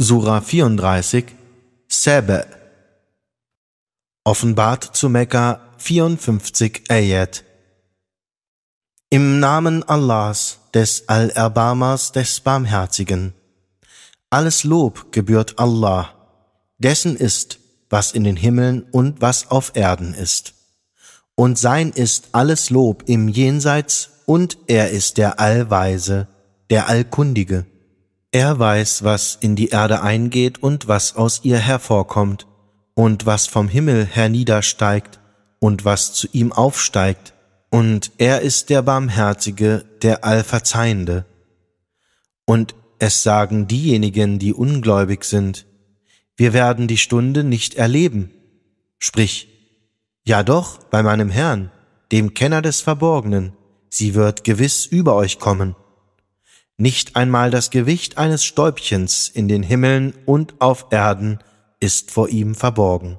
Surah 34 Sebe Offenbart zu Mekka 54 Ayat Im Namen Allahs, des Allerbarmers, des Barmherzigen. Alles Lob gebührt Allah, dessen ist, was in den Himmeln und was auf Erden ist. Und sein ist alles Lob im Jenseits und er ist der Allweise, der Allkundige. Er weiß, was in die Erde eingeht und was aus ihr hervorkommt, und was vom Himmel herniedersteigt und was zu ihm aufsteigt, und er ist der Barmherzige, der Allverzeihende. Und es sagen diejenigen, die ungläubig sind, wir werden die Stunde nicht erleben. Sprich, ja doch, bei meinem Herrn, dem Kenner des Verborgenen, sie wird gewiss über euch kommen. Nicht einmal das Gewicht eines Stäubchens in den Himmeln und auf Erden ist vor ihm verborgen.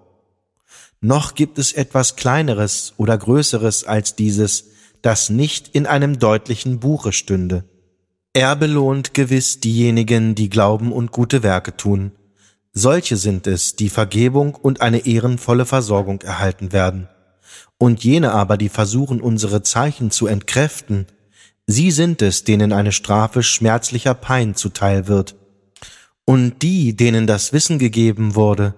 Noch gibt es etwas Kleineres oder Größeres als dieses, das nicht in einem deutlichen Buche stünde. Er belohnt gewiss diejenigen, die glauben und gute Werke tun. Solche sind es, die Vergebung und eine ehrenvolle Versorgung erhalten werden. Und jene aber, die versuchen, unsere Zeichen zu entkräften, Sie sind es, denen eine Strafe schmerzlicher Pein zuteil wird. Und die, denen das Wissen gegeben wurde,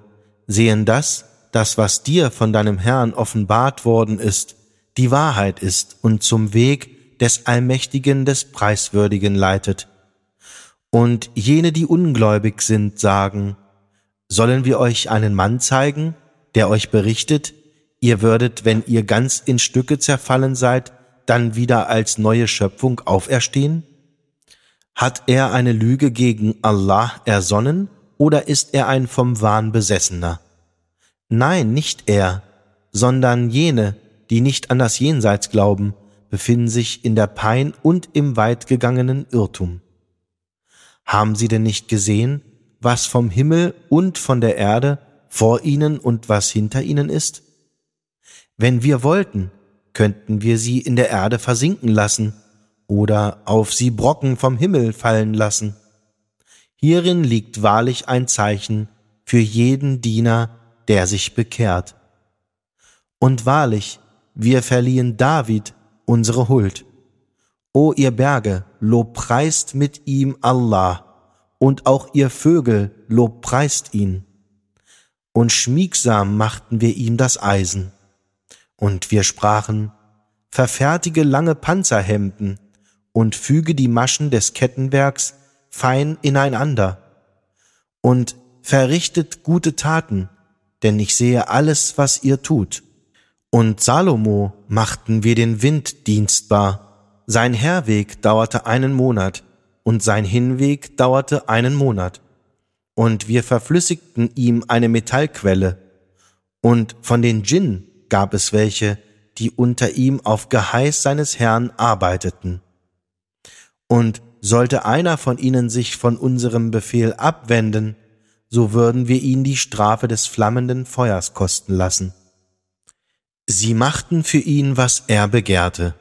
sehen das, das, was dir von deinem Herrn offenbart worden ist, die Wahrheit ist und zum Weg des Allmächtigen, des Preiswürdigen leitet. Und jene, die ungläubig sind, sagen, sollen wir euch einen Mann zeigen, der euch berichtet, ihr würdet, wenn ihr ganz in Stücke zerfallen seid, dann wieder als neue Schöpfung auferstehen? Hat er eine Lüge gegen Allah ersonnen oder ist er ein vom Wahn Besessener? Nein, nicht er, sondern jene, die nicht an das Jenseits glauben, befinden sich in der Pein und im weitgegangenen Irrtum. Haben sie denn nicht gesehen, was vom Himmel und von der Erde vor ihnen und was hinter ihnen ist? Wenn wir wollten, könnten wir sie in der Erde versinken lassen oder auf sie Brocken vom Himmel fallen lassen. Hierin liegt wahrlich ein Zeichen für jeden Diener, der sich bekehrt. Und wahrlich, wir verliehen David unsere Huld. O ihr Berge, lobpreist mit ihm Allah, und auch ihr Vögel lobpreist ihn. Und schmiegsam machten wir ihm das Eisen. Und wir sprachen, verfertige lange Panzerhemden und füge die Maschen des Kettenwerks fein ineinander und verrichtet gute Taten, denn ich sehe alles, was ihr tut. Und Salomo machten wir den Wind dienstbar. Sein Herweg dauerte einen Monat und sein Hinweg dauerte einen Monat. Und wir verflüssigten ihm eine Metallquelle. Und von den Djinn gab es welche, die unter ihm auf Geheiß seines Herrn arbeiteten. Und sollte einer von ihnen sich von unserem Befehl abwenden, so würden wir ihn die Strafe des flammenden Feuers kosten lassen. Sie machten für ihn, was er begehrte,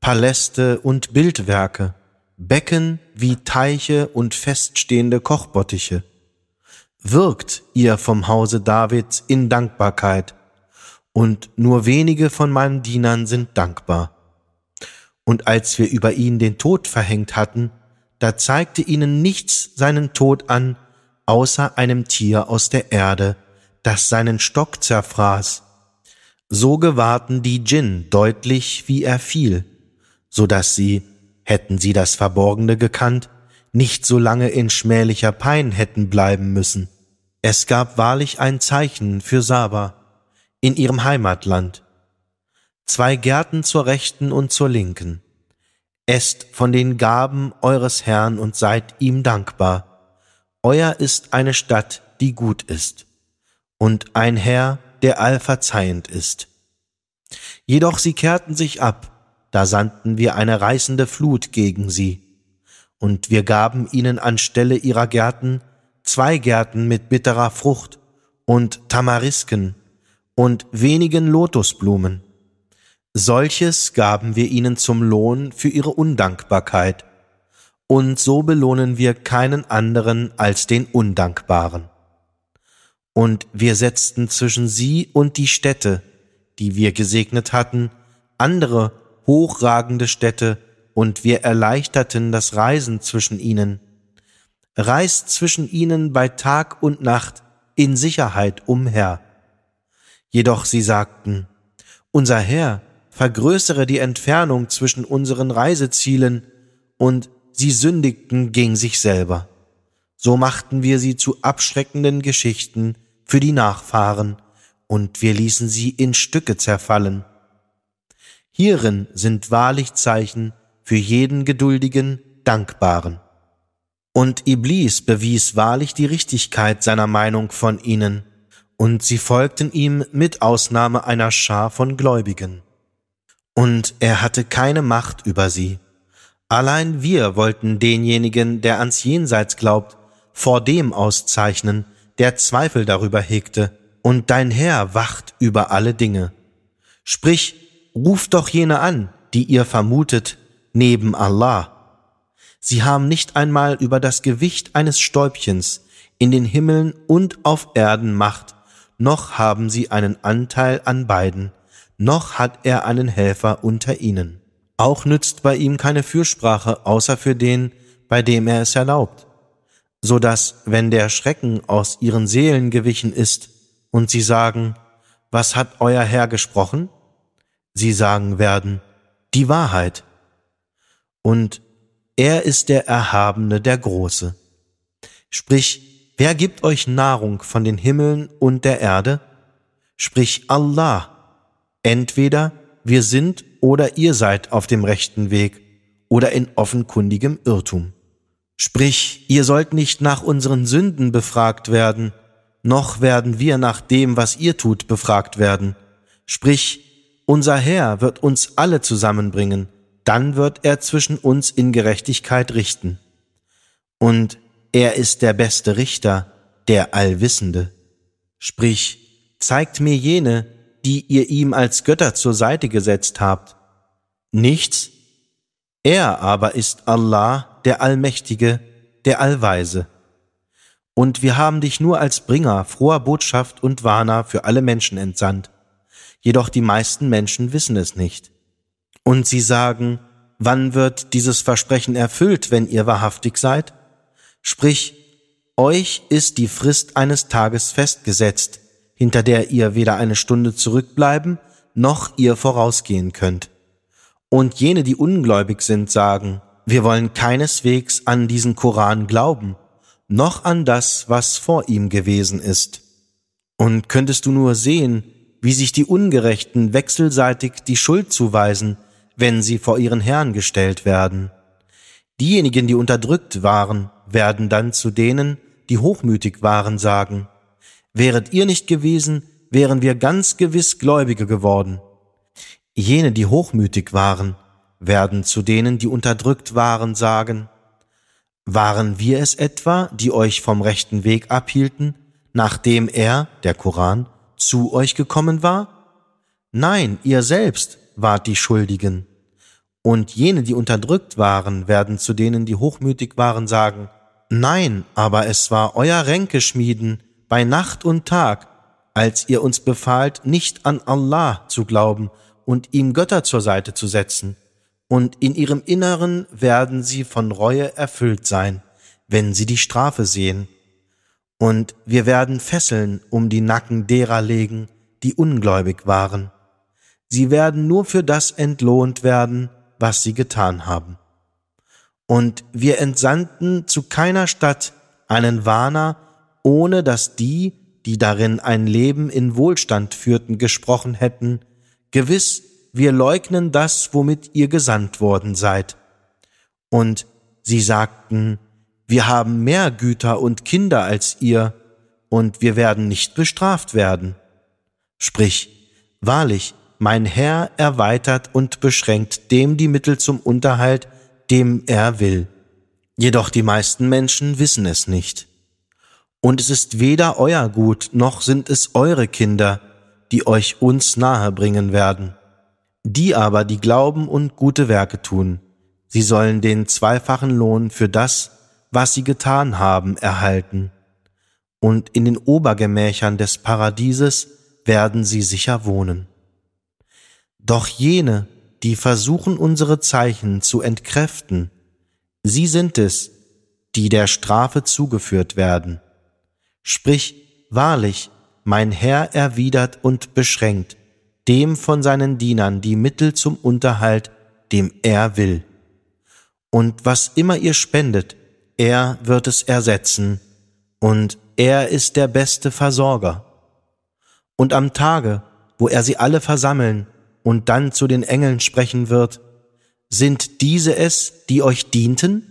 Paläste und Bildwerke, Becken wie Teiche und feststehende Kochbottiche. Wirkt ihr vom Hause Davids in Dankbarkeit, und nur wenige von meinen Dienern sind dankbar. Und als wir über ihn den Tod verhängt hatten, da zeigte ihnen nichts seinen Tod an, außer einem Tier aus der Erde, das seinen Stock zerfraß. So gewahrten die Djinn deutlich, wie er fiel, so dass sie, hätten sie das Verborgene gekannt, nicht so lange in schmählicher Pein hätten bleiben müssen. Es gab wahrlich ein Zeichen für Saba, in ihrem Heimatland. Zwei Gärten zur rechten und zur linken. Esst von den Gaben eures Herrn und seid ihm dankbar. Euer ist eine Stadt, die gut ist, und ein Herr, der allverzeihend ist. Jedoch sie kehrten sich ab, da sandten wir eine reißende Flut gegen sie, und wir gaben ihnen anstelle ihrer Gärten zwei Gärten mit bitterer Frucht und Tamarisken und wenigen Lotusblumen. Solches gaben wir ihnen zum Lohn für ihre Undankbarkeit. und so belohnen wir keinen anderen als den Undankbaren. Und wir setzten zwischen sie und die Städte, die wir gesegnet hatten, andere hochragende Städte, und wir erleichterten das Reisen zwischen ihnen. Reist zwischen ihnen bei Tag und Nacht in Sicherheit umher. Jedoch sie sagten, unser Herr, vergrößere die Entfernung zwischen unseren Reisezielen, und sie sündigten gegen sich selber. So machten wir sie zu abschreckenden Geschichten für die Nachfahren, und wir ließen sie in Stücke zerfallen. Hierin sind wahrlich Zeichen für jeden geduldigen, dankbaren. Und Iblis bewies wahrlich die Richtigkeit seiner Meinung von ihnen, und sie folgten ihm mit Ausnahme einer Schar von Gläubigen. Und er hatte keine Macht über sie. Allein wir wollten denjenigen, der ans Jenseits glaubt, vor dem auszeichnen, der Zweifel darüber hegte, und dein Herr wacht über alle Dinge. Sprich, ruft doch jene an, die ihr vermutet, neben Allah. Sie haben nicht einmal über das Gewicht eines Stäubchens in den Himmeln und auf Erden Macht, noch haben sie einen Anteil an beiden, noch hat er einen Helfer unter ihnen. Auch nützt bei ihm keine Fürsprache, außer für den, bei dem er es erlaubt, so dass, wenn der Schrecken aus ihren Seelen gewichen ist, und sie sagen, was hat euer Herr gesprochen? Sie sagen werden, die Wahrheit. Und er ist der Erhabene, der Große. Sprich, wer gibt euch Nahrung von den Himmeln und der Erde? Sprich Allah. Entweder wir sind oder ihr seid auf dem rechten Weg oder in offenkundigem Irrtum. Sprich, ihr sollt nicht nach unseren Sünden befragt werden, noch werden wir nach dem, was ihr tut, befragt werden. Sprich, unser Herr wird uns alle zusammenbringen, dann wird er zwischen uns in Gerechtigkeit richten. Und er ist der beste Richter, der Allwissende. Sprich, zeigt mir jene, die ihr ihm als Götter zur Seite gesetzt habt. Nichts? Er aber ist Allah, der Allmächtige, der Allweise. Und wir haben dich nur als Bringer froher Botschaft und Warner für alle Menschen entsandt. Jedoch die meisten Menschen wissen es nicht. Und sie sagen, wann wird dieses Versprechen erfüllt, wenn ihr wahrhaftig seid? Sprich, euch ist die Frist eines Tages festgesetzt, hinter der ihr weder eine Stunde zurückbleiben, noch ihr vorausgehen könnt. Und jene, die ungläubig sind, sagen, wir wollen keineswegs an diesen Koran glauben, noch an das, was vor ihm gewesen ist. Und könntest du nur sehen, wie sich die Ungerechten wechselseitig die Schuld zuweisen, wenn sie vor ihren Herrn gestellt werden. Diejenigen, die unterdrückt waren, werden dann zu denen, die hochmütig waren, sagen, Wäret ihr nicht gewesen, wären wir ganz gewiss Gläubige geworden. Jene, die hochmütig waren, werden zu denen, die unterdrückt waren, sagen, waren wir es etwa, die euch vom rechten Weg abhielten, nachdem er, der Koran, zu euch gekommen war? Nein, ihr selbst wart die Schuldigen. Und jene, die unterdrückt waren, werden zu denen, die hochmütig waren, sagen, Nein, aber es war euer Ränkeschmieden bei Nacht und Tag, als ihr uns befahlt, nicht an Allah zu glauben und ihm Götter zur Seite zu setzen, und in ihrem Inneren werden sie von Reue erfüllt sein, wenn sie die Strafe sehen. Und wir werden Fesseln um die Nacken derer legen, die ungläubig waren. Sie werden nur für das entlohnt werden, was sie getan haben. Und wir entsandten zu keiner Stadt einen Warner, ohne dass die, die darin ein Leben in Wohlstand führten, gesprochen hätten, gewiss wir leugnen das, womit ihr gesandt worden seid. Und sie sagten, wir haben mehr Güter und Kinder als ihr, und wir werden nicht bestraft werden. Sprich, wahrlich, mein Herr erweitert und beschränkt dem die Mittel zum Unterhalt, dem er will. Jedoch die meisten Menschen wissen es nicht. Und es ist weder euer Gut, noch sind es eure Kinder, die euch uns nahe bringen werden. Die aber, die glauben und gute Werke tun, sie sollen den zweifachen Lohn für das, was sie getan haben, erhalten, und in den Obergemächern des Paradieses werden sie sicher wohnen. Doch jene, die versuchen unsere Zeichen zu entkräften, sie sind es, die der Strafe zugeführt werden. Sprich, wahrlich, mein Herr erwidert und beschränkt dem von seinen Dienern die Mittel zum Unterhalt, dem er will. Und was immer ihr spendet, er wird es ersetzen, und er ist der beste Versorger. Und am Tage, wo er sie alle versammeln und dann zu den Engeln sprechen wird, sind diese es, die euch dienten?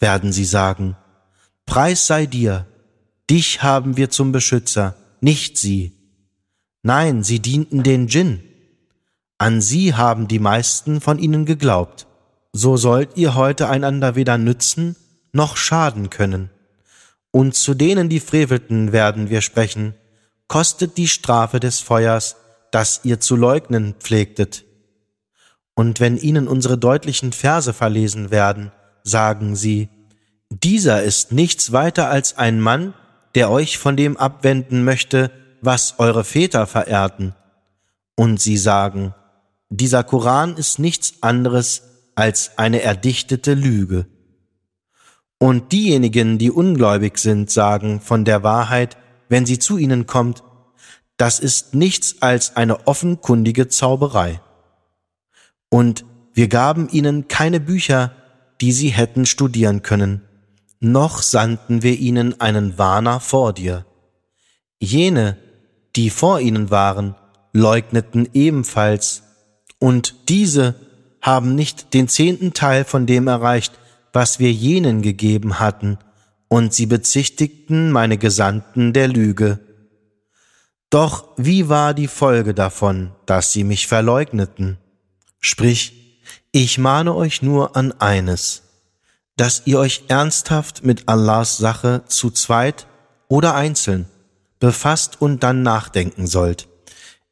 Werden sie sagen, Preis sei dir, dich haben wir zum Beschützer, nicht sie. Nein, sie dienten den Djinn. An sie haben die meisten von ihnen geglaubt. So sollt ihr heute einander weder nützen noch schaden können. Und zu denen, die frevelten, werden wir sprechen, kostet die Strafe des Feuers, das ihr zu leugnen pflegtet. Und wenn ihnen unsere deutlichen Verse verlesen werden, sagen sie, dieser ist nichts weiter als ein Mann, der euch von dem abwenden möchte, was eure Väter verehrten. Und sie sagen, dieser Koran ist nichts anderes als eine erdichtete Lüge. Und diejenigen, die ungläubig sind, sagen von der Wahrheit, wenn sie zu ihnen kommt, das ist nichts als eine offenkundige Zauberei. Und wir gaben ihnen keine Bücher, die sie hätten studieren können, noch sandten wir ihnen einen Warner vor dir. Jene, die vor ihnen waren, leugneten ebenfalls, und diese haben nicht den zehnten Teil von dem erreicht, was wir jenen gegeben hatten, und sie bezichtigten meine Gesandten der Lüge. Doch wie war die Folge davon, dass sie mich verleugneten? Sprich, ich mahne euch nur an eines, dass ihr euch ernsthaft mit Allahs Sache zu zweit oder einzeln befasst und dann nachdenken sollt.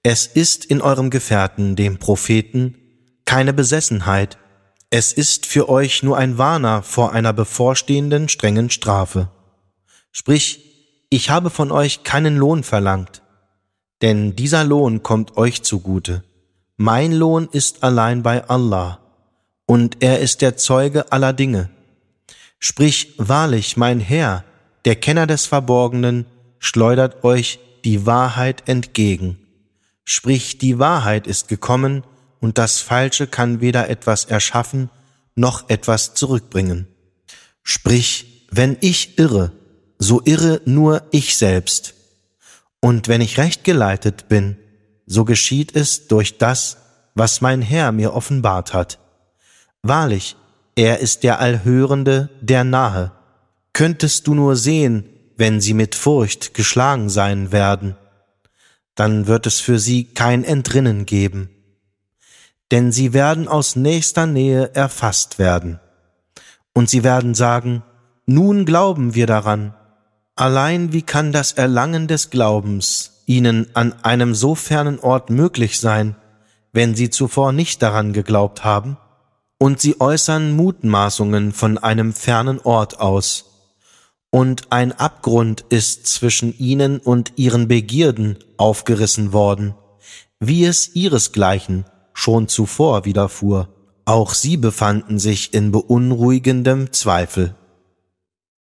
Es ist in eurem Gefährten, dem Propheten, keine Besessenheit, es ist für euch nur ein Warner vor einer bevorstehenden strengen Strafe. Sprich, ich habe von euch keinen Lohn verlangt, denn dieser Lohn kommt euch zugute. Mein Lohn ist allein bei Allah, und er ist der Zeuge aller Dinge. Sprich, wahrlich, mein Herr, der Kenner des Verborgenen, schleudert euch die Wahrheit entgegen. Sprich, die Wahrheit ist gekommen, und das Falsche kann weder etwas erschaffen noch etwas zurückbringen. Sprich, wenn ich irre, so irre nur ich selbst. Und wenn ich recht geleitet bin, so geschieht es durch das, was mein Herr mir offenbart hat. Wahrlich, er ist der Allhörende, der Nahe. Könntest du nur sehen, wenn sie mit Furcht geschlagen sein werden, dann wird es für sie kein Entrinnen geben, denn sie werden aus nächster Nähe erfasst werden. Und sie werden sagen, nun glauben wir daran. Allein wie kann das Erlangen des Glaubens ihnen an einem so fernen Ort möglich sein, wenn sie zuvor nicht daran geglaubt haben? Und sie äußern Mutmaßungen von einem fernen Ort aus und ein Abgrund ist zwischen ihnen und ihren Begierden aufgerissen worden, wie es ihresgleichen schon zuvor widerfuhr. Auch sie befanden sich in beunruhigendem Zweifel.